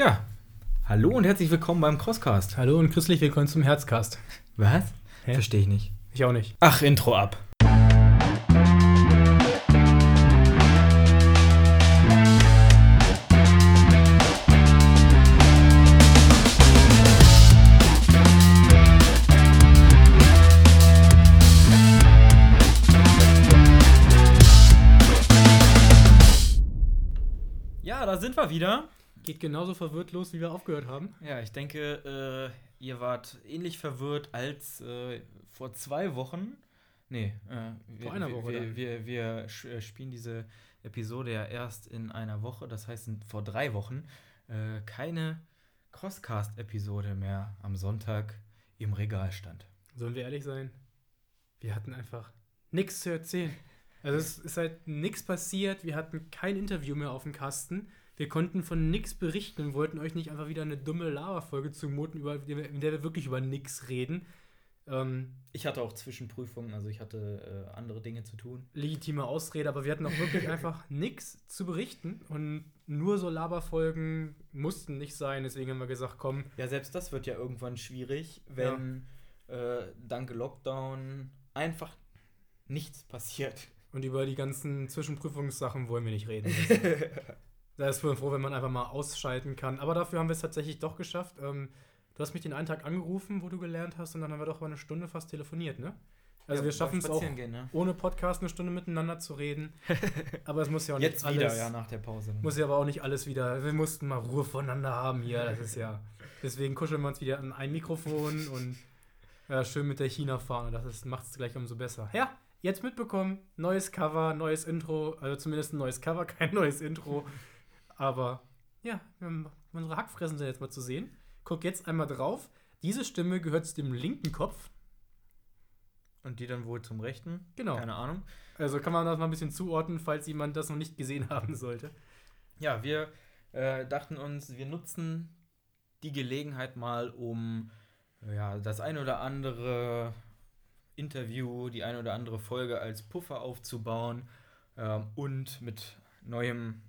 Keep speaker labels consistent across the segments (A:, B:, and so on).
A: Ja, hallo und herzlich willkommen beim Crosscast.
B: Hallo und christlich willkommen zum Herzcast.
A: Was?
B: Hä?
A: Verstehe ich nicht.
B: Ich auch nicht.
A: Ach, Intro ab. Ja, da sind wir wieder.
B: Geht genauso verwirrt los, wie wir aufgehört haben.
A: Ja, ich denke, äh, ihr wart ähnlich verwirrt als äh, vor zwei Wochen. Nee, äh, wir,
B: Vor einer
A: wir,
B: Woche
A: Wir, wir, wir sch- äh, spielen diese Episode ja erst in einer Woche, das heißt vor drei Wochen. Äh, keine Crosscast-Episode mehr am Sonntag im Regal stand.
B: Sollen wir ehrlich sein? Wir hatten einfach nichts zu erzählen. Also es ist halt nichts passiert. Wir hatten kein Interview mehr auf dem Kasten. Wir konnten von nichts berichten und wollten euch nicht einfach wieder eine dumme Lava-Folge zumuten, über, in der wir wirklich über nichts reden. Ähm,
A: Ich hatte auch Zwischenprüfungen, also ich hatte äh, andere Dinge zu tun.
B: legitime Ausrede, aber wir hatten auch wirklich einfach nichts zu berichten und nur so Laberfolgen mussten nicht sein. Deswegen haben wir gesagt, komm,
A: Ja, selbst das wird ja irgendwann schwierig, wenn äh, dank Lockdown einfach nichts passiert.
B: Und über die ganzen Zwischenprüfungssachen wollen wir nicht reden. da ist man froh, wenn man einfach mal ausschalten kann. Aber dafür haben wir es tatsächlich doch geschafft. Ähm, du hast mich den einen Tag angerufen, wo du gelernt hast, und dann haben wir doch mal eine Stunde fast telefoniert, ne? Also
A: Ja,
B: wir schaffen es auch
A: Gehen, ne?
B: ohne Podcast eine Stunde miteinander zu reden. Aber es muss ja auch
A: Jetzt
B: nicht
A: wieder,
B: alles.
A: ja, nach der Pause.
B: Muss ja aber auch nicht alles wieder. Wir mussten mal Ruhe voneinander haben hier. Das ist ja. Deswegen kuscheln wir uns wieder an ein Mikrofon und ja, schön mit der China-Fahne. Das macht es gleich umso besser. Ja, jetzt mitbekommen. Neues Cover, neues Intro. Also zumindest ein neues Cover, kein neues Intro. Aber ja, unsere Hackfressen sind jetzt mal zu sehen. Guck jetzt einmal drauf. Diese Stimme gehört zu dem linken Kopf.
A: Und die dann wohl zum Rechten?
B: Genau.
A: Keine Ahnung.
B: Also kann man das mal ein bisschen zuordnen, falls jemand das noch nicht gesehen haben sollte.
A: Ja, wir äh, dachten uns, wir nutzen die Gelegenheit mal, um ja, das ein oder andere Interview, die eine oder andere Folge als Puffer aufzubauen ähm, und mit neuem,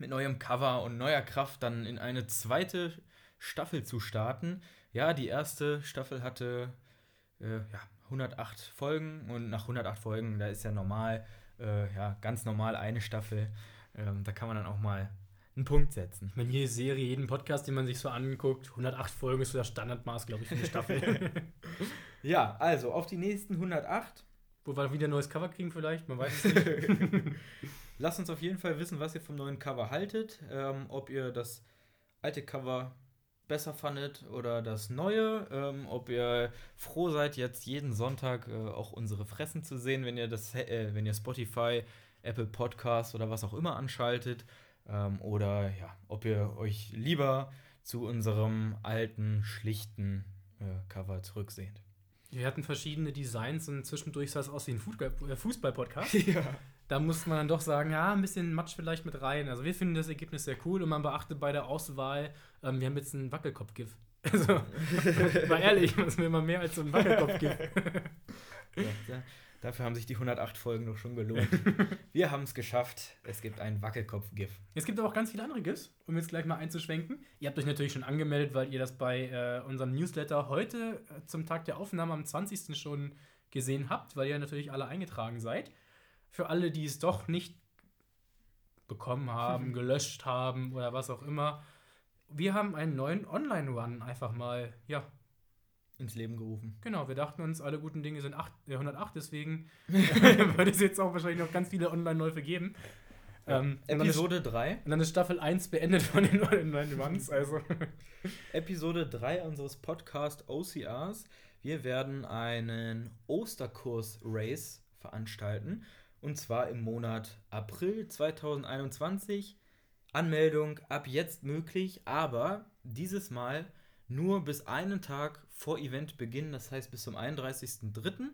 A: mit neuem Cover und neuer Kraft dann in eine zweite Staffel zu starten. Ja, die erste Staffel hatte äh, ja, 108 Folgen und nach 108 Folgen, da ist ja normal, äh, ja, ganz normal eine Staffel. Ähm, da kann man dann auch mal einen Punkt setzen.
B: Meine, jede Serie, jeden Podcast, den man sich so anguckt, 108 Folgen ist so das Standardmaß, glaube ich, für eine Staffel.
A: Ja, also auf die nächsten 108.
B: Wo wir wieder ein neues Cover kriegen vielleicht, man weiß es nicht.
A: Lasst uns auf jeden Fall wissen, was ihr vom neuen Cover haltet. Ähm, ob ihr das alte Cover besser fandet oder das neue. Ähm, ob ihr froh seid, jetzt jeden Sonntag äh, auch unsere Fressen zu sehen, wenn ihr das, äh, wenn ihr Spotify, Apple Podcast oder was auch immer anschaltet. Ähm, oder ja, ob ihr euch lieber zu unserem alten, schlichten äh, Cover zurücksehnt.
B: Wir hatten verschiedene Designs und zwischendurch sah es aus wie ein äh, Fußball-Podcast.
A: ja.
B: Da musste man dann doch sagen, ja, ein bisschen Matsch vielleicht mit rein. Also wir finden das Ergebnis sehr cool und man beachtet bei der Auswahl, ähm, wir haben jetzt einen Wackelkopf-GIF. Also, mal ehrlich, was will man mehr als so ein Wackelkopf-GIF?
A: Ja, da- dafür haben sich die 108 Folgen doch schon gelohnt. Wir haben es geschafft. Es gibt ein Wackelkopf-GIF.
B: Es gibt aber auch ganz viele andere GIFs, um jetzt gleich mal einzuschwenken. Ihr habt euch natürlich schon angemeldet, weil ihr das bei äh, unserem Newsletter heute äh, zum Tag der Aufnahme am 20. schon gesehen habt, weil ihr natürlich alle eingetragen seid. Für alle, die es doch nicht bekommen haben, gelöscht haben oder was auch immer. Wir haben einen neuen Online-Run einfach mal, ja,
A: Ins Leben gerufen.
B: genau. Wir dachten uns, alle guten Dinge sind acht, äh, 108, deswegen würde es jetzt auch wahrscheinlich noch ganz viele Online-Läufe geben. Ähm,
A: Episode 3.
B: und dann ist Staffel 1 beendet von den neuen neuen Runs. Also,
A: Episode 3 unseres Podcast OCRs. Wir werden einen Osterkurs-Race veranstalten. Und zwar im Monat April 2021. Anmeldung ab jetzt möglich, aber dieses Mal nur bis einen Tag vor Eventbeginn, das heißt bis zum 31.03.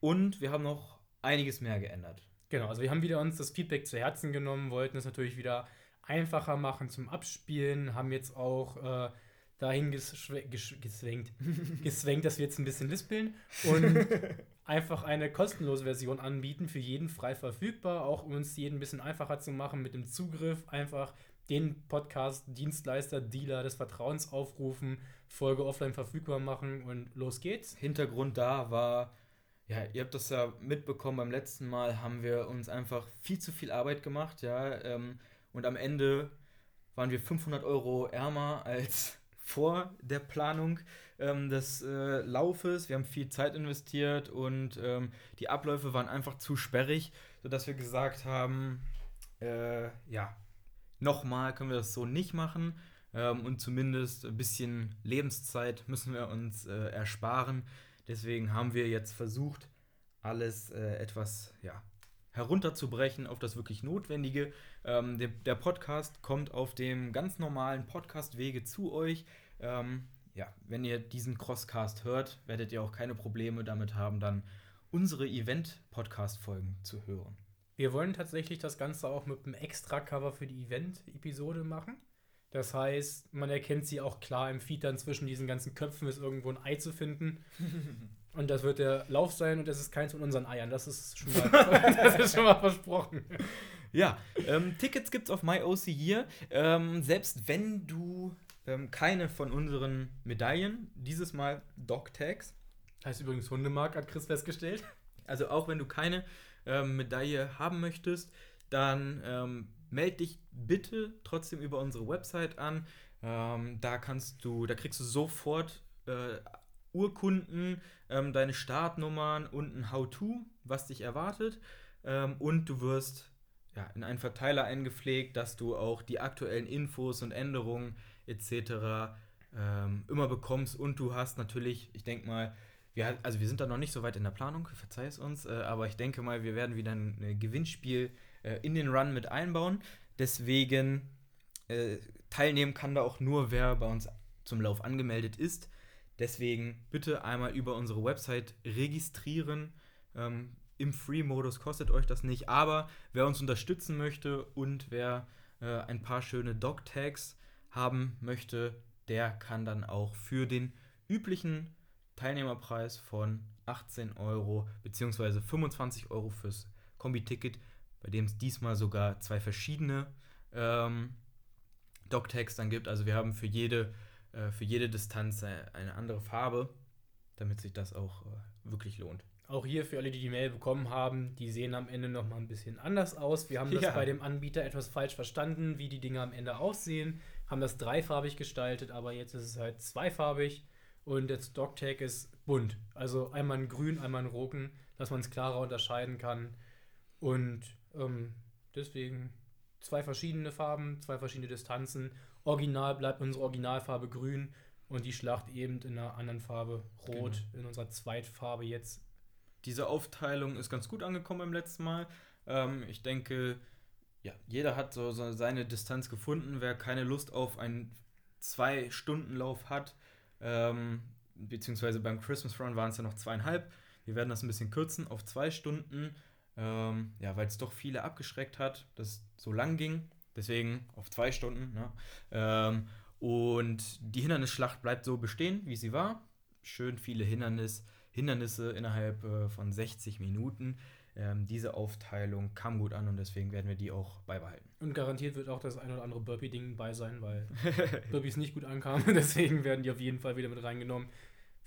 A: Und wir haben noch einiges mehr geändert.
B: genau, also wir haben wieder uns das Feedback zu Herzen genommen, wollten es natürlich wieder einfacher machen zum Abspielen, haben jetzt auch äh, dahin geswenkt, geswenkt, dass wir jetzt ein bisschen lispeln und einfach eine kostenlose Version anbieten, für jeden frei verfügbar, auch um uns jeden ein bisschen einfacher zu machen mit dem Zugriff, einfach den Podcast-Dienstleister, Dealer des Vertrauens aufrufen, Folge offline verfügbar machen und los geht's.
A: Hintergrund da war, ja, ihr habt das ja mitbekommen, beim letzten Mal haben wir uns einfach viel zu viel Arbeit gemacht, ja, ähm, und am Ende waren wir 500 Euro ärmer als vor der Planung ähm, des äh, Laufes. Wir haben viel Zeit investiert und ähm, die Abläufe waren einfach zu sperrig, sodass wir gesagt haben, äh, ja, nochmal können wir das so nicht machen ähm, und zumindest ein bisschen Lebenszeit müssen wir uns äh, ersparen. Deswegen haben wir jetzt versucht, alles äh, etwas ja, herunterzubrechen auf das wirklich Notwendige. Ähm, der, der, Podcast kommt auf dem ganz normalen Podcast-Wege zu euch. Ähm, ja, wenn ihr diesen Crosscast hört, werdet ihr auch keine Probleme damit haben, dann unsere Event-Podcast-Folgen zu hören.
B: Wir wollen tatsächlich das Ganze auch mit einem Extra-Cover für die Event-Episode machen. Das heißt, man erkennt sie auch klar im Feed dann zwischen diesen ganzen Köpfen ist irgendwo ein Ei zu finden. Und das wird der Lauf sein und das ist keins von unseren Eiern. Das ist schon mal, das ist schon mal versprochen.
A: Ja, ähm, Tickets es auf MyOC hier. Ähm, selbst wenn du ähm, keine von unseren Medaillen, dieses Mal Dog Tags.
B: Heißt übrigens Hundemark, hat Chris festgestellt.
A: Also auch wenn du keine ähm, Medaille haben möchtest, dann ähm, melde dich bitte trotzdem über unsere Website an. Ähm, da kannst du, da kriegst du sofort äh, Urkunden, ähm, deine Startnummern und ein How-To, was dich erwartet. Ähm, und du wirst ja, in einen Verteiler eingepflegt, dass du auch die aktuellen Infos und Änderungen etc. Ähm, immer bekommst. Und du hast natürlich, ich denke mal, wir, also wir sind da noch nicht so weit in der Planung, verzeih es uns, äh, aber ich denke mal, wir werden wieder ein, ein Gewinnspiel äh, in den Run mit einbauen. Deswegen äh, teilnehmen kann da auch nur, wer bei uns zum Lauf angemeldet ist. Deswegen bitte einmal über unsere Website registrieren. Ähm, Im Free-Modus kostet euch das nicht, aber wer uns unterstützen möchte und wer äh, ein paar schöne Dog-Tags haben möchte, der kann dann auch für den üblichen Teilnehmerpreis von 18 Euro bzw. 25 Euro fürs Kombi-Ticket, bei dem es diesmal sogar zwei verschiedene ähm, Dog-Tags dann gibt. Also wir haben für jede äh, für jede Distanz eine andere Farbe, damit sich das auch äh, wirklich lohnt.
B: Auch hier für alle, die die Mail bekommen haben, die sehen am Ende noch mal ein bisschen anders aus. Wir haben das
A: ja.
B: bei dem Anbieter etwas falsch verstanden, wie die Dinge am Ende aussehen. Haben das dreifarbig gestaltet, aber jetzt ist es halt zweifarbig und der Stocktag ist bunt. Also einmal in grün, einmal in roten, dass man es klarer unterscheiden kann. Und ähm, deswegen zwei verschiedene Farben, zwei verschiedene Distanzen Original bleibt unsere Originalfarbe grün und die Schlacht eben in einer anderen Farbe rot, genau. in unserer Zweitfarbe jetzt.
A: Diese Aufteilung ist ganz gut angekommen beim letzten Mal. Ähm, ich denke, ja, jeder hat so, so, seine Distanz gefunden. Wer keine Lust auf einen Zwei-Stunden-Lauf hat, ähm, beziehungsweise beim Christmas Run waren es ja noch zweieinhalb. Wir werden das ein bisschen kürzen auf zwei Stunden, ähm, ja, weil es doch viele abgeschreckt hat, dass es so lang ging. Deswegen auf zwei Stunden. Ne? Ähm, und die Hindernisschlacht bleibt so bestehen, wie sie war. Schön viele Hindernis, Hindernisse innerhalb äh, von 60 Minuten. Ähm, diese Aufteilung kam gut an und deswegen werden wir die auch beibehalten.
B: Und garantiert wird auch das ein oder andere Burpee-Ding bei sein, weil Burpees nicht gut ankamen. deswegen werden die auf jeden Fall wieder mit reingenommen.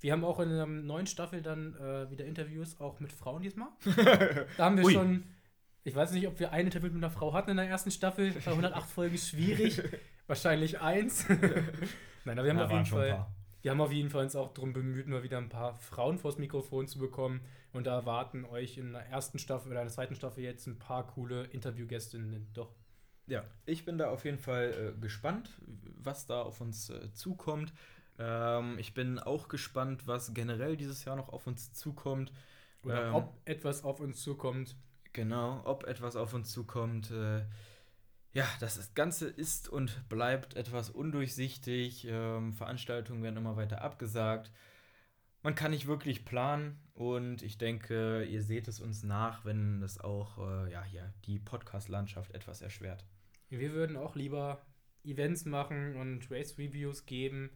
B: Wir haben auch in der neuen Staffel dann äh, wieder Interviews, auch mit Frauen diesmal. da haben wir Ui. schon ich weiß nicht, ob wir ein Interview mit einer Frau hatten in der ersten Staffel. Bei 108 Folgen schwierig. Wahrscheinlich eins. Nein, aber wir haben ja, auf jeden Fall. Wir haben auf jeden Fall uns auch darum bemüht, mal wieder ein paar Frauen vors Mikrofon zu bekommen. Und da erwarten euch in der ersten Staffel oder in der zweiten Staffel jetzt ein paar coole Interviewgästinnen doch.
A: Ja, ich bin da auf jeden Fall äh, gespannt, was da auf uns äh, zukommt. Ähm, ich bin auch gespannt, was generell dieses Jahr noch auf uns zukommt.
B: Oder ähm, ob etwas auf uns zukommt.
A: Genau, ob etwas auf uns zukommt. Äh, ja, das Ganze ist und bleibt etwas undurchsichtig. Ähm, Veranstaltungen werden immer weiter abgesagt. Man kann nicht wirklich planen und ich denke, ihr seht es uns nach, wenn das auch äh, ja, hier die Podcast-Landschaft etwas erschwert.
B: Wir würden auch lieber Events machen und Race-Reviews geben.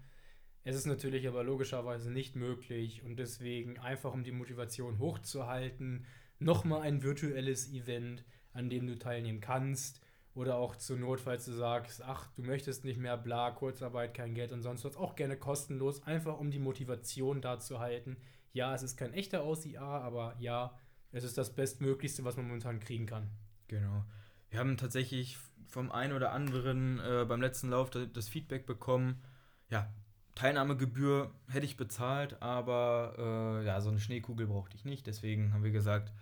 B: Es ist natürlich aber logischerweise nicht möglich und deswegen einfach um die Motivation hochzuhalten, nochmal ein virtuelles Event, an dem du teilnehmen kannst Oder auch zur Not, falls du sagst, ach, du möchtest nicht mehr, bla, Kurzarbeit, kein Geld und sonst was, auch gerne kostenlos, einfach um die Motivation da zu halten. Ja, es ist kein echter OCR, aber ja, es ist das Bestmöglichste, was man momentan kriegen kann.
A: Genau. Wir haben tatsächlich vom einen oder anderen äh, beim letzten Lauf das Feedback bekommen, ja, Teilnahmegebühr hätte ich bezahlt, aber äh, ja, so eine Schneekugel brauchte ich nicht. Deswegen haben wir gesagt,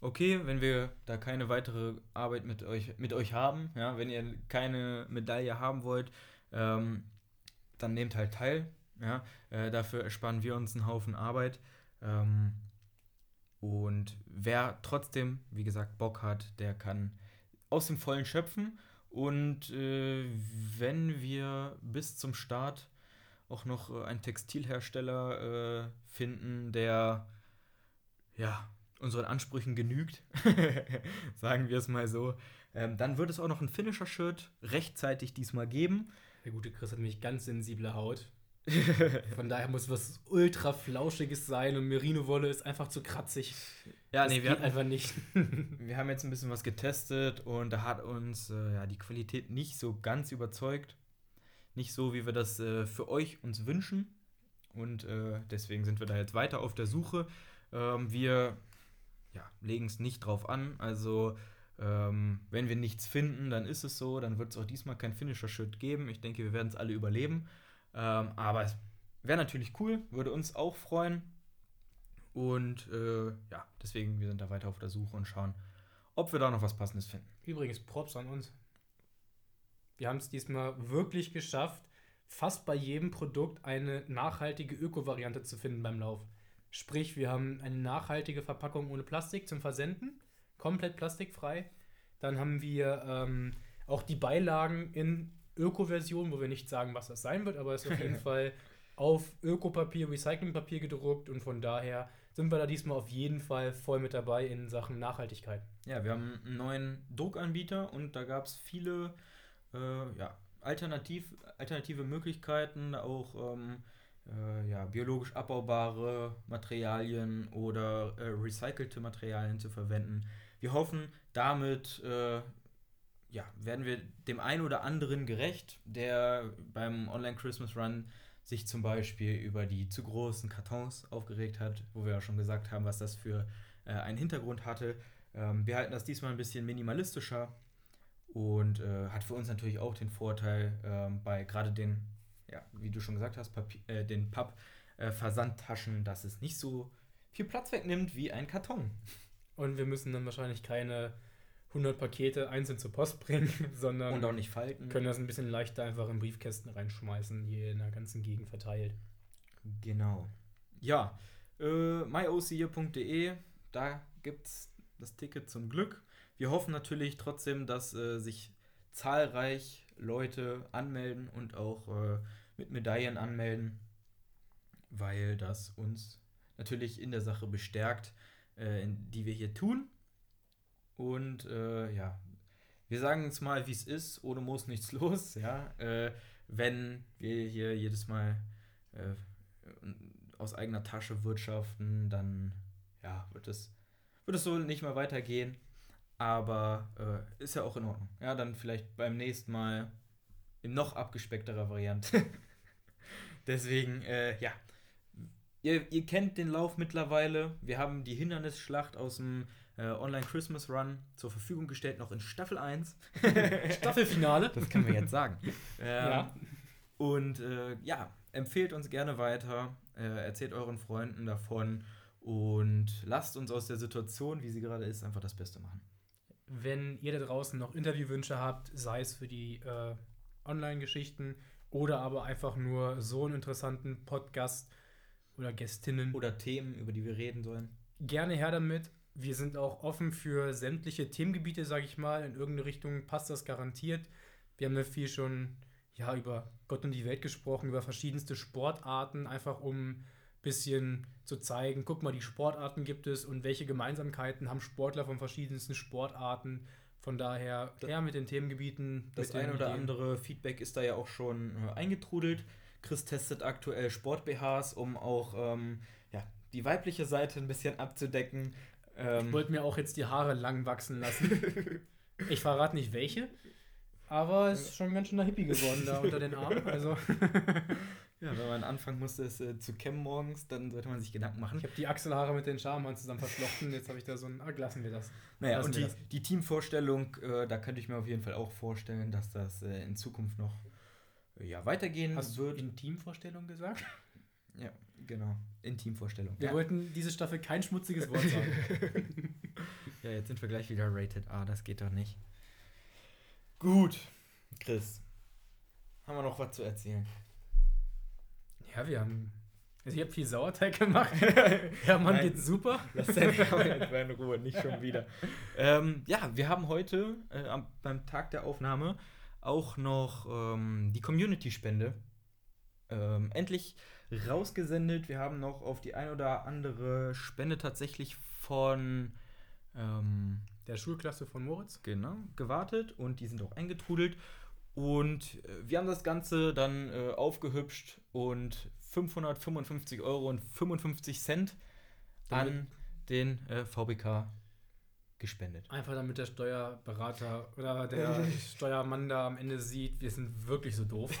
A: okay, wenn wir da keine weitere Arbeit mit euch, mit euch haben, ja, wenn ihr keine Medaille haben wollt, ähm, dann nehmt halt teil. Ja, äh, dafür ersparen wir uns einen Haufen Arbeit. Ähm, und wer trotzdem, wie gesagt, Bock hat, der kann aus dem Vollen schöpfen. Und äh, wenn wir bis zum Start auch noch äh, einen Textilhersteller äh, finden, der ja unseren Ansprüchen genügt, sagen wir es mal so, ähm, dann wird es auch noch ein Finisher-Shirt rechtzeitig diesmal geben.
B: Der gute Chris hat nämlich ganz sensible Haut. Von daher muss was ultra flauschiges sein und Merino-Wolle ist einfach zu kratzig.
A: Ja, das nee, wir hatten, einfach nicht. wir haben jetzt ein bisschen was getestet und da hat uns äh, ja, die Qualität nicht so ganz überzeugt. Nicht so, wie wir das äh, für euch uns wünschen. Und äh, deswegen sind wir da jetzt weiter auf der Suche. Ähm, wir ja, legen es nicht drauf an. Also, ähm, wenn wir nichts finden, dann ist es so. Dann wird es auch diesmal kein Finisher-Shirt geben. Ich denke, wir werden es alle überleben. Ähm, aber es wäre natürlich cool, würde uns auch freuen. Und äh, ja, deswegen, wir sind da weiter auf der Suche und schauen, ob wir da noch was Passendes finden.
B: Übrigens, Props an uns. Wir haben es diesmal wirklich geschafft, fast bei jedem Produkt eine nachhaltige Öko-Variante zu finden beim Lauf. Sprich, wir haben eine nachhaltige Verpackung ohne Plastik zum Versenden, komplett plastikfrei. Dann haben wir ähm, auch die Beilagen in Öko-Version, wo wir nicht sagen, was das sein wird, aber es ist auf jeden Fall auf Ökopapier, Recyclingpapier gedruckt und von daher sind wir da diesmal auf jeden Fall voll mit dabei in Sachen Nachhaltigkeit.
A: Ja, wir haben einen neuen Druckanbieter und da gab es viele äh, ja, alternativ, alternative Möglichkeiten, auch ähm, äh, ja, biologisch abbaubare Materialien oder äh, recycelte Materialien zu verwenden. Wir hoffen, damit äh, ja, werden wir dem einen oder anderen gerecht, der beim Online Christmas Run sich zum Beispiel über die zu großen Kartons aufgeregt hat, wo wir ja schon gesagt haben, was das für äh, einen Hintergrund hatte. Ähm, wir halten das diesmal ein bisschen minimalistischer und äh, hat für uns natürlich auch den Vorteil, ähm, bei gerade den, ja, wie du schon gesagt hast, Papier, äh, den Papp-Versandtaschen, äh, dass es nicht so viel Platz wegnimmt wie ein Karton.
B: Und wir müssen dann wahrscheinlich keine 100 Pakete einzeln zur Post bringen, sondern
A: und auch nicht falten.
B: Können das ein bisschen leichter einfach in Briefkästen reinschmeißen, hier in der ganzen Gegend verteilt.
A: Genau. Ja, äh, myocr.de, da gibt es das Ticket zum Glück. Wir hoffen natürlich trotzdem, dass äh, sich zahlreich Leute anmelden und auch äh, mit Medaillen anmelden, weil das uns natürlich in der Sache bestärkt, äh, die wir hier tun. Und äh, ja, wir sagen es mal, wie es ist, ohne Moos nichts los, ja. Äh, wenn wir hier jedes Mal äh, aus eigener Tasche wirtschaften, dann ja, wird es, wird so nicht mehr weitergehen. Aber äh, ist ja auch in Ordnung. Ja, dann vielleicht beim nächsten Mal in noch abgespeckterer Variante. Deswegen, äh, ja. Ihr, ihr kennt den Lauf mittlerweile. Wir haben die Hindernisschlacht aus dem äh, Online Christmas Run zur Verfügung gestellt, noch in Staffel 1.
B: Staffelfinale.
A: Das können wir jetzt sagen. ähm, ja. Und äh, ja, empfehlt uns gerne weiter, äh, erzählt euren Freunden davon und lasst uns aus der Situation, wie sie gerade ist, einfach das Beste machen.
B: Wenn ihr da draußen noch Interviewwünsche habt, sei es für die äh, Online-Geschichten oder aber einfach nur so einen interessanten Podcast oder Gästinnen.
A: Oder Themen, über die wir reden sollen.
B: Gerne her damit wir sind auch offen für sämtliche Themengebiete, sage ich mal. In irgendeine Richtung passt das garantiert. Wir haben ja viel schon ja, über Gott und die Welt gesprochen, über verschiedenste Sportarten, einfach um bisschen zu zeigen, guck mal, die Sportarten gibt es und welche Gemeinsamkeiten haben Sportler von verschiedensten Sportarten. Von daher, ja, mit den Themengebieten.
A: Das ein oder Ideen. andere Feedback ist da ja auch schon äh, eingetrudelt. Chris testet aktuell Sport-BHs, um auch ähm, ja, die weibliche Seite ein bisschen abzudecken.
B: Ähm, ich wollte mir auch jetzt die Haare lang wachsen lassen. Ich verrate nicht welche, aber es ist schon ganz schön der Hippie geworden da unter den Armen. Also
A: Ja, wenn man anfangen musste, es äh, zu kämmen morgens, dann sollte man sich Gedanken machen.
B: ich habe die Achselhaare mit den Schamhaaren zusammen verflochten. Jetzt habe ich da so ein. Ah, lassen wir das.
A: Naja,
B: Lassen
A: und die,
B: das.
A: die Teamvorstellung, äh, da könnte ich mir auf jeden Fall auch vorstellen, dass das äh, in Zukunft noch äh, ja, weitergehen
B: Hast du
A: wird.
B: in Teamvorstellung gesagt?
A: Ja, genau. In Teamvorstellung.
B: Wir
A: Ja.
B: wollten diese Staffel kein schmutziges Wort sagen.
A: ja, jetzt sind wir gleich wieder rated A, das geht doch nicht. Gut, Chris. Haben wir noch was zu erzählen?
B: ja, wir haben. Also ich habe viel Sauerteig gemacht. Ja, Mann,
A: Nein.
B: geht's super.
A: Lass deine Kamera in Ruhe, nicht schon wieder. ähm, ja, wir haben heute äh, am, beim Tag der Aufnahme auch noch ähm, die Community-Spende ähm, endlich rausgesendet. Wir haben noch auf die ein oder andere Spende tatsächlich von ähm,
B: Der Schulklasse von Moritz.
A: genau, gewartet und die sind auch eingetrudelt. Und äh, wir haben das Ganze dann äh, aufgehübscht und 555 Euro und 55 Cent
B: Damit-
A: an den äh, VBK gespendet.
B: Einfach damit der Steuerberater oder der Steuermann da am Ende sieht, wir sind wirklich so doof.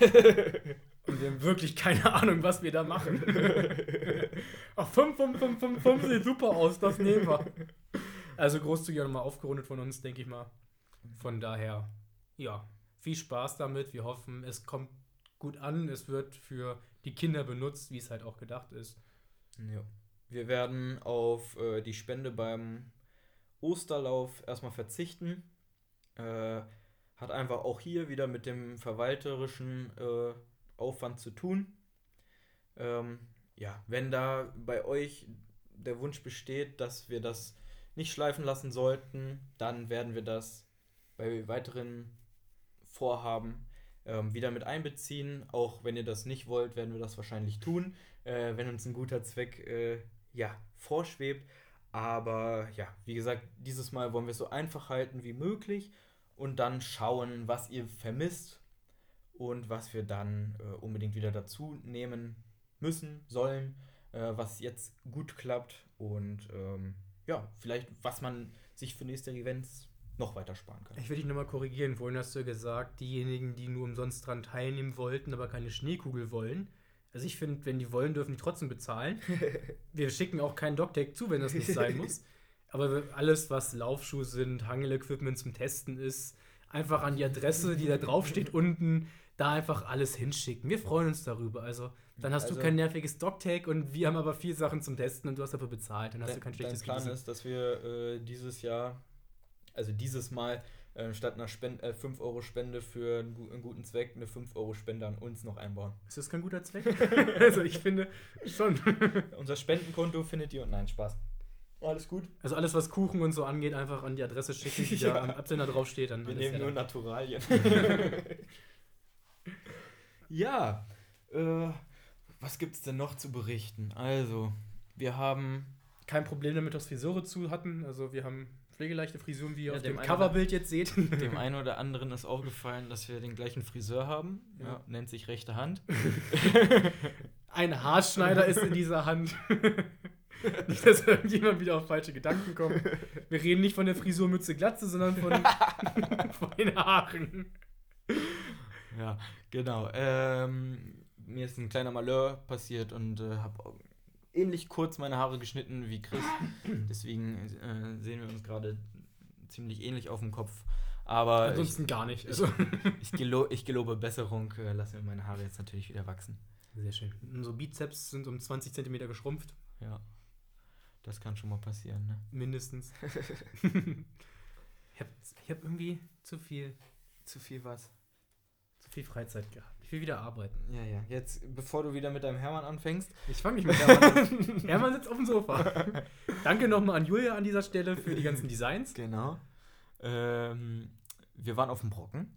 B: Und wir haben wirklich keine Ahnung, was wir da machen. Ach, 5, 5, 5, 5, 5 sieht super aus, das nehmen wir. Also großzügig nochmal aufgerundet von uns, denke ich mal. Von daher, ja, viel Spaß damit. Wir hoffen, es kommt gut an. Es wird für die Kinder benutzt, wie es halt auch gedacht ist.
A: Ja. Wir werden auf äh, die Spende beim Osterlauf erstmal verzichten. Äh, hat einfach auch hier wieder mit dem verwalterischen äh, Aufwand zu tun. Ähm, ja, wenn da bei euch der Wunsch besteht, dass wir das nicht schleifen lassen sollten, dann werden wir das bei weiteren Vorhaben ähm, wieder mit einbeziehen. Auch wenn ihr das nicht wollt, werden wir das wahrscheinlich tun, äh, wenn uns ein guter Zweck äh, ja, vorschwebt. Aber ja, wie gesagt, dieses Mal wollen wir es so einfach halten wie möglich und dann schauen, was ihr vermisst und was wir dann äh, unbedingt wieder dazu nehmen müssen, sollen, äh, was jetzt gut klappt und ähm, ja, vielleicht was man sich für nächste Events noch weiter sparen kann.
B: Ich will dich nochmal korrigieren. Vorhin hast du gesagt, diejenigen, die nur umsonst dran teilnehmen wollten, aber keine Schneekugel wollen. Also ich finde, wenn die wollen, dürfen die trotzdem bezahlen. Wir schicken auch keinen Doctag zu, wenn das nicht sein muss. Aber alles, was Laufschuhe sind, Hangel-Equipment zum Testen ist, einfach an die Adresse, die da draufsteht unten, da einfach alles hinschicken. Wir freuen uns darüber. Also dann hast
A: Also-
B: du kein nerviges Doctag und wir haben aber vier Sachen zum Testen und du hast dafür bezahlt. Dann hast
A: Dein,
B: du kein
A: dein
B: schlechtes
A: Plan
B: Gewissen.
A: ist, dass wir äh, dieses Jahr, also dieses Mal, äh, statt einer Spend äh, 5 Euro Spende für einen, gu einen guten Zweck, eine 5 Euro Spende an uns noch einbauen.
B: Ist das kein guter Zweck? also ich finde schon.
A: Unser Spendenkonto findet ihr und nein, Spaß. Alles gut.
B: Also alles, was Kuchen und so angeht, einfach an die Adresse schicken, die
A: Ja.
B: da am Absender draufsteht. Dann
A: Wir nehmen
B: ja
A: nur. Naturalien. ja, äh, was gibt's denn noch zu berichten? Also, wir haben
B: Kein Problem damit, dass Friseure zu hatten. Also wir haben pflegeleichte Frisuren, wie ihr
A: Ja,
B: auf
A: dem
B: dem Coverbild jetzt seht.
A: dem einen oder anderen ist aufgefallen, dass wir den gleichen Friseur haben. Ja.
B: Ja.
A: nennt sich rechte Hand.
B: Ein Haarschneider ist in dieser Hand. nicht, dass irgendjemand wieder auf falsche Gedanken kommt. Wir reden nicht von der Frisur Mütze Glatze, sondern von, von den Haaren.
A: Ja, genau. Ähm, mir ist ein kleiner Malheur passiert und äh, habe ähnlich kurz meine Haare geschnitten wie Chris. Deswegen äh, sehen wir uns gerade ziemlich ähnlich auf dem Kopf. Aber ich,
B: Ansonsten gar nicht. Also.
A: ich, gelo ich gelobe Besserung, äh, lasse mir meine Haare jetzt natürlich wieder wachsen.
B: Sehr schön. Unsere Bizeps sind um 20 cm geschrumpft.
A: Ja, das kann schon mal passieren. Ne?
B: Mindestens. ich habe ich hab irgendwie zu viel,
A: Zu viel was.
B: Viel Freizeit gehabt. Ich will wieder arbeiten.
A: Ja, ja. Jetzt, bevor du wieder mit deinem Hermann anfängst.
B: Ich fange nicht mit Hermann an. Hermann sitzt auf dem Sofa. Danke nochmal an Julia an dieser Stelle für die ganzen Designs.
A: Genau. Ähm, wir waren auf dem Brocken.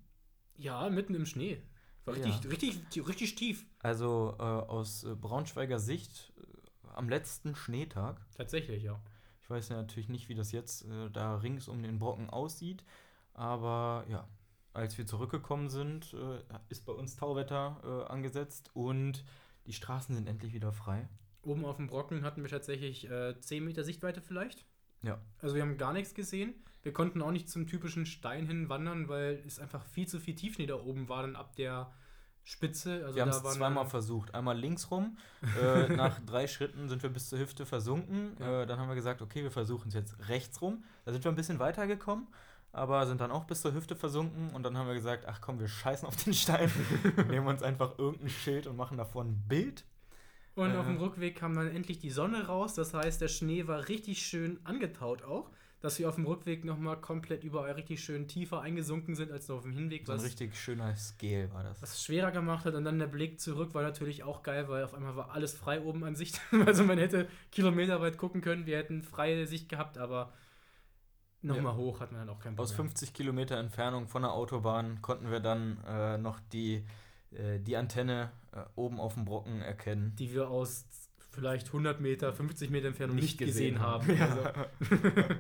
B: Ja, mitten im Schnee. War richtig,
A: Ja.
B: richtig, richtig tief.
A: Also äh, aus äh, Braunschweiger Sicht äh, am letzten Schneetag.
B: Tatsächlich, ja.
A: Ich weiß ja natürlich nicht, wie das jetzt äh, da rings um den Brocken aussieht. Aber ja, als wir zurückgekommen sind, äh, ist bei uns Tauwetter äh, angesetzt und die Straßen sind endlich wieder frei.
B: Oben auf dem Brocken hatten wir tatsächlich äh, 10 Meter Sichtweite vielleicht.
A: Ja.
B: Also wir haben gar nichts gesehen. Wir konnten auch nicht zum typischen Stein hin wandern, weil es einfach viel zu viel Tiefschnee da oben war, dann ab der Spitze. Also
A: wir haben es zweimal versucht. Einmal links rum. Äh, nach drei Schritten sind wir bis zur Hüfte versunken.
B: Ja.
A: Äh, dann haben wir gesagt, okay, wir versuchen es jetzt rechts rum. Da sind wir ein bisschen weitergekommen, aber sind dann auch bis zur Hüfte versunken. Und dann haben wir gesagt, ach komm, wir scheißen auf den Stein. nehmen uns einfach irgendein Schild und machen davon ein Bild.
B: Und
A: Äh.
B: auf dem Rückweg kam dann endlich die Sonne raus. Das heißt, der Schnee war richtig schön angetaut auch. Dass wir auf dem Rückweg nochmal komplett überall richtig schön tiefer eingesunken sind als noch auf dem Hinweg.
A: So ein richtig schöner Scale war das.
B: was es schwerer gemacht hat. Und dann der Blick zurück war natürlich auch geil, weil auf einmal war alles frei oben an Sicht. Also man hätte kilometerweit gucken können. Wir hätten freie Sicht gehabt, aber nochmal
A: Ja.
B: hoch hat man dann auch keinen Bock
A: Aus
B: mehr.
A: 50 Kilometer Entfernung von der Autobahn konnten wir dann äh, noch die, äh, die Antenne äh, oben auf dem Brocken erkennen.
B: Die wir aus vielleicht 100 Meter, 50 Meter Entfernung nicht,
A: Nicht
B: gesehen,
A: gesehen
B: haben.
A: haben. Ja.
B: Also,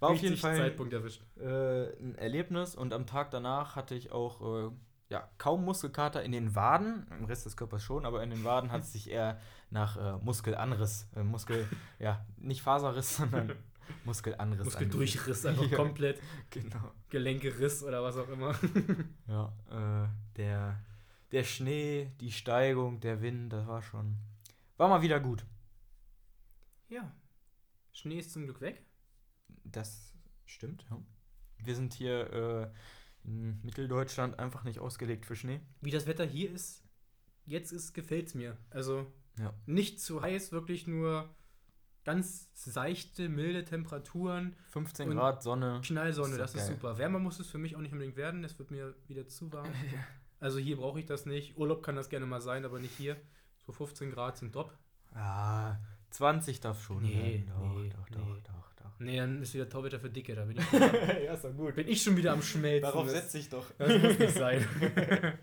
A: War auf jeden Fall
B: Zeitpunkt erwischt.
A: äh, ein Erlebnis und am Tag danach hatte ich auch äh, ja, kaum Muskelkater in den Waden, im Rest des Körpers schon, aber in den Waden hat es sich eher nach äh, Muskelanriss, Muskel, ja, nicht Faserriss, sondern Muskelanriss.
B: Muskeldurchriss, einfach
A: Ja.
B: komplett.
A: Genau.
B: Gelenke-Riss oder was auch immer.
A: Ja, äh, der, der Schnee, die Steigung, der Wind, das war schon, war mal wieder gut.
B: Ja. Schnee ist zum Glück weg.
A: Das stimmt, ja. Wir sind hier äh, in Mitteldeutschland einfach nicht ausgelegt für Schnee.
B: Wie das Wetter hier ist, jetzt ist, gefällt es mir. Also
A: Ja.
B: nicht zu heiß, wirklich nur ganz seichte, milde Temperaturen,
A: 15
B: Und
A: Grad Sonne.
B: Knallsonne,
A: Ist
B: das ist
A: geil.
B: super. Wärmer muss es für mich auch nicht unbedingt werden, es wird mir wieder zu warm. Also hier brauche ich das nicht. Urlaub kann das gerne mal sein, aber nicht hier. So 15 Grad sind top.
A: Ah, 20 darf schon
B: Nee,
A: werden. Doch,
B: nee,
A: doch,
B: nee.
A: doch, doch, doch.
B: Nee, dann ist wieder Tauwetter für Dicke, da bin ich,
A: ja, ist doch gut.
B: bin ich schon wieder am Schmelzen.
A: Darauf setze ich doch.
B: das muss nicht sein.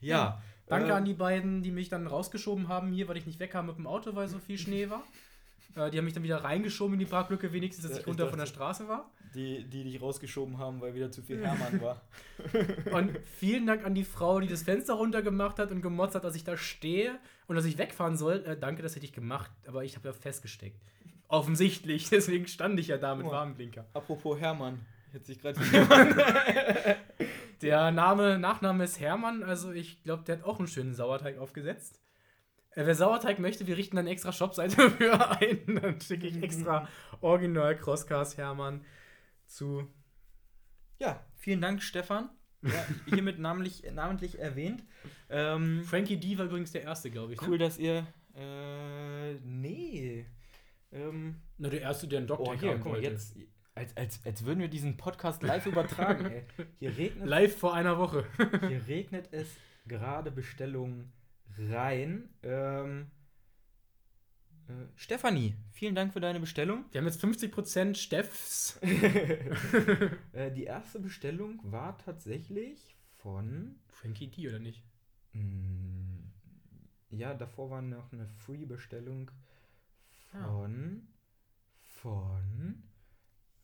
A: Ja.
B: Danke
A: äh,
B: an die beiden, die mich dann rausgeschoben haben hier, weil ich nicht wegkam mit dem Auto, weil so viel Schnee war. Äh, die haben mich dann wieder reingeschoben in die Parklücke, wenigstens, dass ich
A: ich
B: runter von der
A: dachte-
B: Straße war.
A: Die, die dich rausgeschoben haben, weil wieder zu viel Hermann war.
B: Und vielen Dank an die Frau, die das Fenster runtergemacht hat und gemotzt hat, dass ich da stehe und dass ich wegfahren soll. Äh, danke, das hätte ich gemacht, aber ich habe ja festgesteckt. Offensichtlich, deswegen stand ich ja da mit
A: mal.
B: Warnblinker.
A: Apropos Hermann. Jetzt sich gerade
B: Der Name, Nachname ist Hermann, also ich glaube, der hat auch einen schönen Sauerteig aufgesetzt. Äh, wer Sauerteig möchte, wir richten dann extra Shopseite für ein. Dann schicke ich extra Original Crosscast Hermann zu.
A: Ja, vielen Dank, Stefan. Ja, hiermit namentlich, namentlich erwähnt. Ähm,
B: Frankie D war übrigens der erste, glaube ich.
A: cool,
B: Ne?
A: dass ihr. Äh, nee. Ähm,
B: Na, der erste, der einen Doktor
A: oh, hier, guck mal,
B: wollte.
A: jetzt. Als, als, als würden wir diesen Podcast live übertragen, ey. Hier regnet,
B: Live vor einer Woche.
A: hier regnet es gerade Bestellungen rein. Ähm, äh, Stefanie, vielen Dank für deine Bestellung.
B: Wir haben jetzt 50% Steffs.
A: äh, die erste Bestellung war tatsächlich von.
B: Frankie D, oder nicht?
A: Mm, Ja, davor war noch eine Free-Bestellung
B: Ah.
A: von.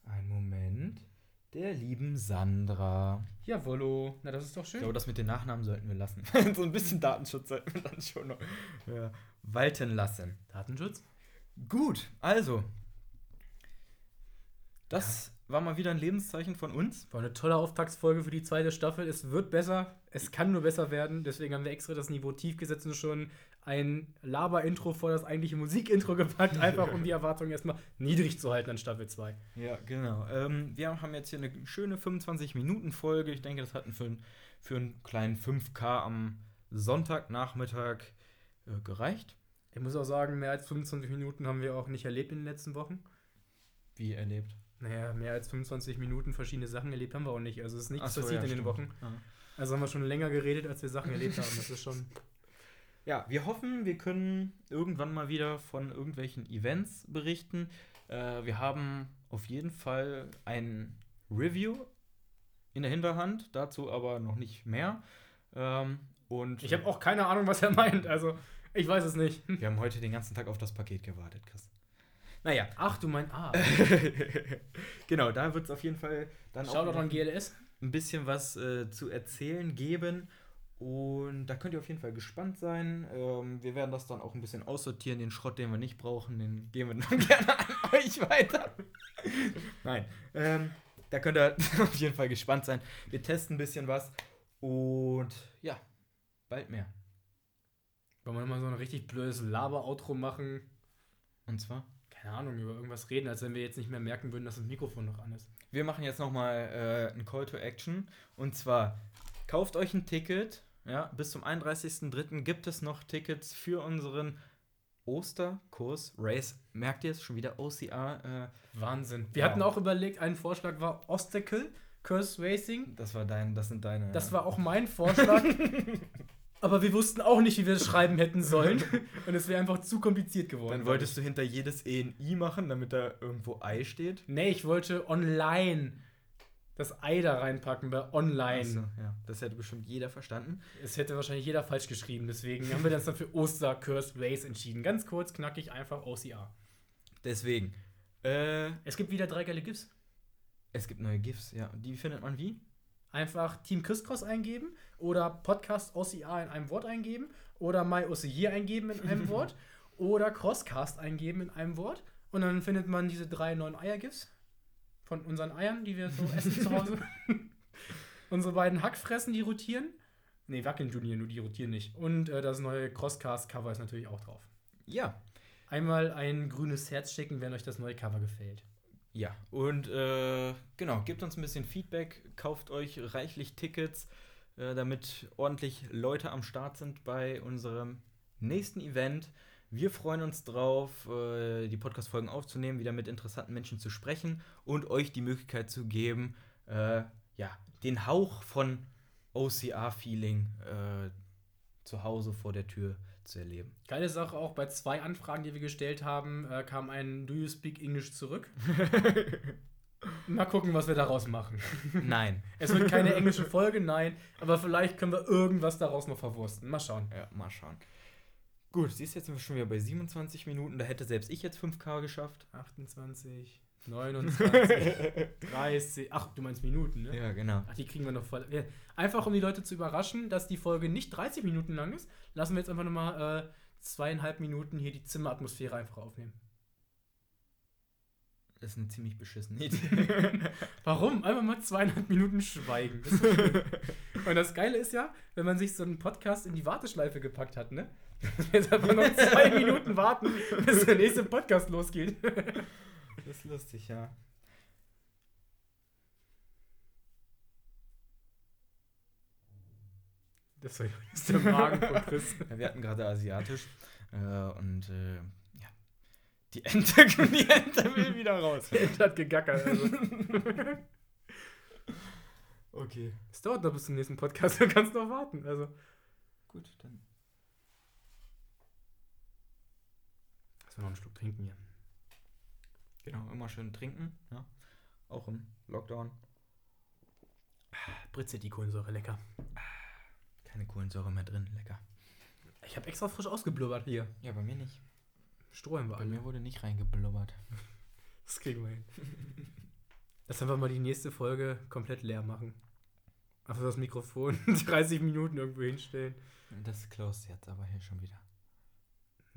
A: Ein Moment. Der lieben Sandra.
B: Jawollo. Na, das ist doch schön.
A: Ich glaube, das mit den Nachnamen sollten wir lassen. so ein bisschen Datenschutz sollten wir dann schon noch ja, walten lassen.
B: Datenschutz?
A: Gut, also. Das war mal wieder ein Lebenszeichen von uns.
B: War eine tolle Auftaktsfolge für die zweite Staffel. Es wird besser. Es kann nur besser werden. Deswegen haben wir extra das Niveau tief gesetzt und schon ein Laber-Intro vor das eigentliche Musikintro gepackt, einfach um die Erwartungen erstmal niedrig zu halten an Staffel 2.
A: Ja, genau. Ähm, wir haben jetzt hier eine schöne 25-Minuten-Folge. Ich denke, das hat für, ein, für einen kleinen 5K am Sonntagnachmittag äh, gereicht.
B: Ich muss auch sagen, mehr als 25 Minuten haben wir auch nicht erlebt in den letzten Wochen.
A: Wie erlebt.
B: Naja, mehr als 25 Minuten verschiedene Sachen erlebt haben wir auch nicht. Also es ist nichts
A: so,
B: passiert
A: ja,
B: in den. Wochen.
A: Ja.
B: Also haben wir schon länger geredet, als wir Sachen erlebt haben. Das ist schon.
A: Ja, wir hoffen, wir können irgendwann mal wieder von irgendwelchen Events berichten. Äh, wir haben auf jeden Fall ein Review in der Hinterhand, dazu aber noch nicht mehr. Ähm, und
B: Ich habe auch keine Ahnung, was er meint. Also, ich weiß es nicht.
A: wir haben heute den ganzen Tag auf das Paket gewartet, Chris. Naja,
B: Ach, du meinst, ah.
A: genau, da wird es auf jeden Fall dann
B: Shoutout
A: noch
B: an GLS.
A: ein bisschen was äh, zu erzählen geben. Und da könnt ihr auf jeden Fall gespannt sein. Ähm, wir werden das dann auch ein bisschen aussortieren. Den Schrott, den wir nicht brauchen, den geben wir dann gerne an euch weiter. Nein. Ähm, da könnt ihr auf jeden Fall gespannt sein. Wir testen ein bisschen was. Und ja, bald mehr.
B: Wollen wir nochmal so ein richtig blödes Laber-Outro machen?
A: Und zwar?
B: Keine Ahnung, über irgendwas reden, als wenn wir jetzt nicht mehr merken würden, dass das Mikrofon noch an ist.
A: Wir machen jetzt nochmal äh, ein Call to Action. Und zwar, kauft euch ein Ticket. Ja, bis zum 31.03. gibt es noch Tickets für unseren Osterkurs Race. Merkt ihr es schon wieder? OCR. Äh,
B: Wahnsinn. Wir
A: Ja.
B: hatten auch überlegt, ein Vorschlag war Obstacle Curse Racing.
A: das war dein, das sind deine.
B: Das war auch mein Vorschlag. aber wir wussten auch nicht, wie wir es schreiben hätten sollen. Und es wäre einfach zu kompliziert geworden.
A: Dann wolltest du hinter jedes E ein I machen, damit da irgendwo Ei steht.
B: Nee, ich wollte online das Ei da reinpacken bei online.
A: Achso, ja. Das hätte bestimmt jeder verstanden.
B: Es hätte wahrscheinlich jeder falsch geschrieben, deswegen haben wir uns dann für Oster Curse Race entschieden. Ganz kurz, knackig, einfach OCR.
A: Deswegen. Äh,
B: Es gibt wieder drei geile GIFs.
A: es gibt neue GIFs, ja. Die findet man wie?
B: Einfach Team Christcross eingeben oder Podcast OCR in einem Wort eingeben oder My OCR eingeben in einem Wort oder Crosscast eingeben in einem Wort und dann findet man diese drei neuen Eier-GIFs von unseren Eiern, die wir so essen zu Hause. Unsere beiden Hackfressen, die rotieren. Nee, wackeln Junior, nur die rotieren nicht. Und äh, das neue Crosscast-Cover ist natürlich auch drauf.
A: Ja.
B: Einmal ein grünes Herz schicken, wenn euch das neue Cover gefällt.
A: Ja, und äh, genau, gebt uns ein bisschen Feedback, kauft euch reichlich Tickets, äh, damit ordentlich Leute am Start sind bei unserem nächsten Event. Wir freuen uns drauf, äh, die Podcast-Folgen aufzunehmen, wieder mit interessanten Menschen zu sprechen und euch die Möglichkeit zu geben, äh, ja, den Hauch von OCR-Feeling äh, zu Hause vor der Tür zu erleben.
B: Geile Sache auch, bei zwei Anfragen, die wir gestellt haben, äh, kam ein Do you speak English zurück. Mal gucken, was wir daraus machen.
A: Nein.
B: Es wird keine englische Folge, nein, aber vielleicht können wir irgendwas daraus noch verwursten. Mal schauen.
A: Ja, mal schauen. Gut, siehst du, jetzt sind wir schon wieder bei 27 Minuten. Da hätte selbst ich jetzt 5K geschafft.
B: 28, 29, 30. Ach, du meinst Minuten, ne?
A: Ja, genau.
B: Ach, die kriegen wir noch voll. Ja, einfach um die Leute zu überraschen, dass die Folge nicht 30 Minuten lang ist, lassen wir jetzt einfach nochmal äh, zweieinhalb Minuten hier die Zimmeratmosphäre einfach aufnehmen.
A: Das ist eine ziemlich beschissene Idee.
B: Warum? Einfach mal zweieinhalb Minuten schweigen. Das ist. Und das Geile ist ja, wenn man sich so einen Podcast in die Warteschleife gepackt hat, ne? Jetzt einfach noch zwei Minuten warten, bis der nächste Podcast losgeht.
A: Das ist lustig, ja.
B: Das war übrigens der Magen von Chris.
A: ja wir hatten gerade asiatisch. Äh, und äh, ja. Die Ente, die Ente will wieder raus.
B: Der hat gegackert. Also.
A: Okay.
B: Es dauert noch bis zum nächsten Podcast, du kannst noch warten. Also.
A: Gut, dann.
B: Lass mal noch einen Schluck trinken hier.
A: Genau, immer schön trinken. Ja. Auch im Lockdown.
B: Britzelt die Kohlensäure, lecker.
A: Keine Kohlensäure mehr drin. Lecker.
B: Ich habe extra frisch ausgeblubbert hier.
A: Ja, bei mir nicht.
B: Stroh haben wir
A: Bei
B: alle.
A: mir wurde nicht reingeblubbert.
B: Das kriegen wir hin. Lass einfach mal die nächste Folge komplett leer machen. Einfach das Mikrofon 30 Minuten irgendwo hinstellen.
A: Das closed jetzt aber hier schon wieder.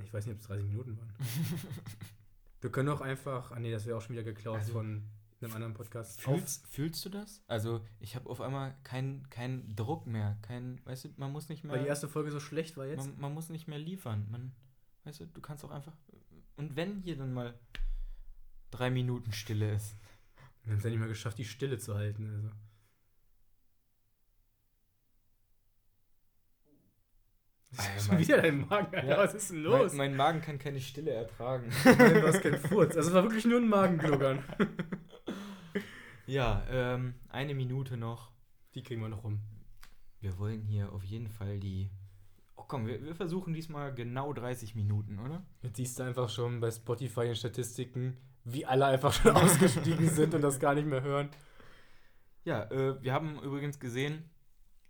B: Ich weiß nicht, ob es 30 Minuten waren. Wir können auch einfach. Ah, nee, das wäre auch schon wieder geklaut
A: Also,
B: von einem anderen Podcast.
A: Fühlst, fühlst du das? Also, ich habe auf einmal keinen kein Druck mehr. Kein, weißt du, man muss nicht mehr.
B: Weil die erste Folge so schlecht war jetzt.
A: man, man muss nicht mehr liefern. Man, weißt du, du kannst auch einfach. Und wenn hier dann mal drei Minuten Stille ist.
B: Wir haben es ja nicht mal geschafft, die Stille zu halten. Also. Das
A: Alter,
B: ist schon
A: mein-
B: wieder dein Magen, Alter.
A: Ja,
B: Was ist denn los?
A: Mein, mein Magen kann keine Stille ertragen.
B: Nein, du hast keinen Furz. Also es war wirklich nur ein Magengluckern.
A: ja, ähm, eine Minute noch.
B: Die kriegen wir noch rum.
A: Wir wollen hier auf jeden Fall die. Oh komm, wir, wir versuchen diesmal genau 30 Minuten, oder?
B: Jetzt siehst du einfach schon bei Spotify in Statistiken, wie alle einfach schon ausgestiegen sind und das gar nicht mehr hören.
A: Ja, äh, wir haben übrigens gesehen,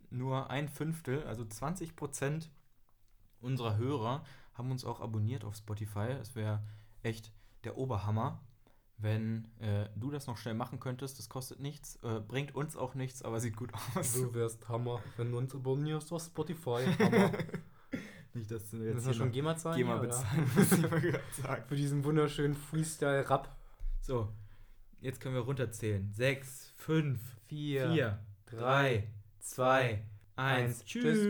A: nur ein Fünftel, also 20 Prozent unserer Hörer haben uns auch abonniert auf Spotify. Das wäre echt der Oberhammer, wenn äh, du das noch schnell machen könntest. Das kostet nichts, äh, bringt uns auch nichts, aber sieht gut aus.
B: Du wärst Hammer, wenn du uns abonnierst auf Spotify. Hammer.
A: Nicht, dass du jetzt hier
B: schon GEMA zahlen?
A: GEMA bezahlen.
B: Für diesen wunderschönen Freestyle-Rap.
A: So, jetzt können wir runterzählen. Sechs, fünf,
B: Vier,
A: vier, drei, zwei, eins.
B: eins. Tschüss.
A: Tschüss.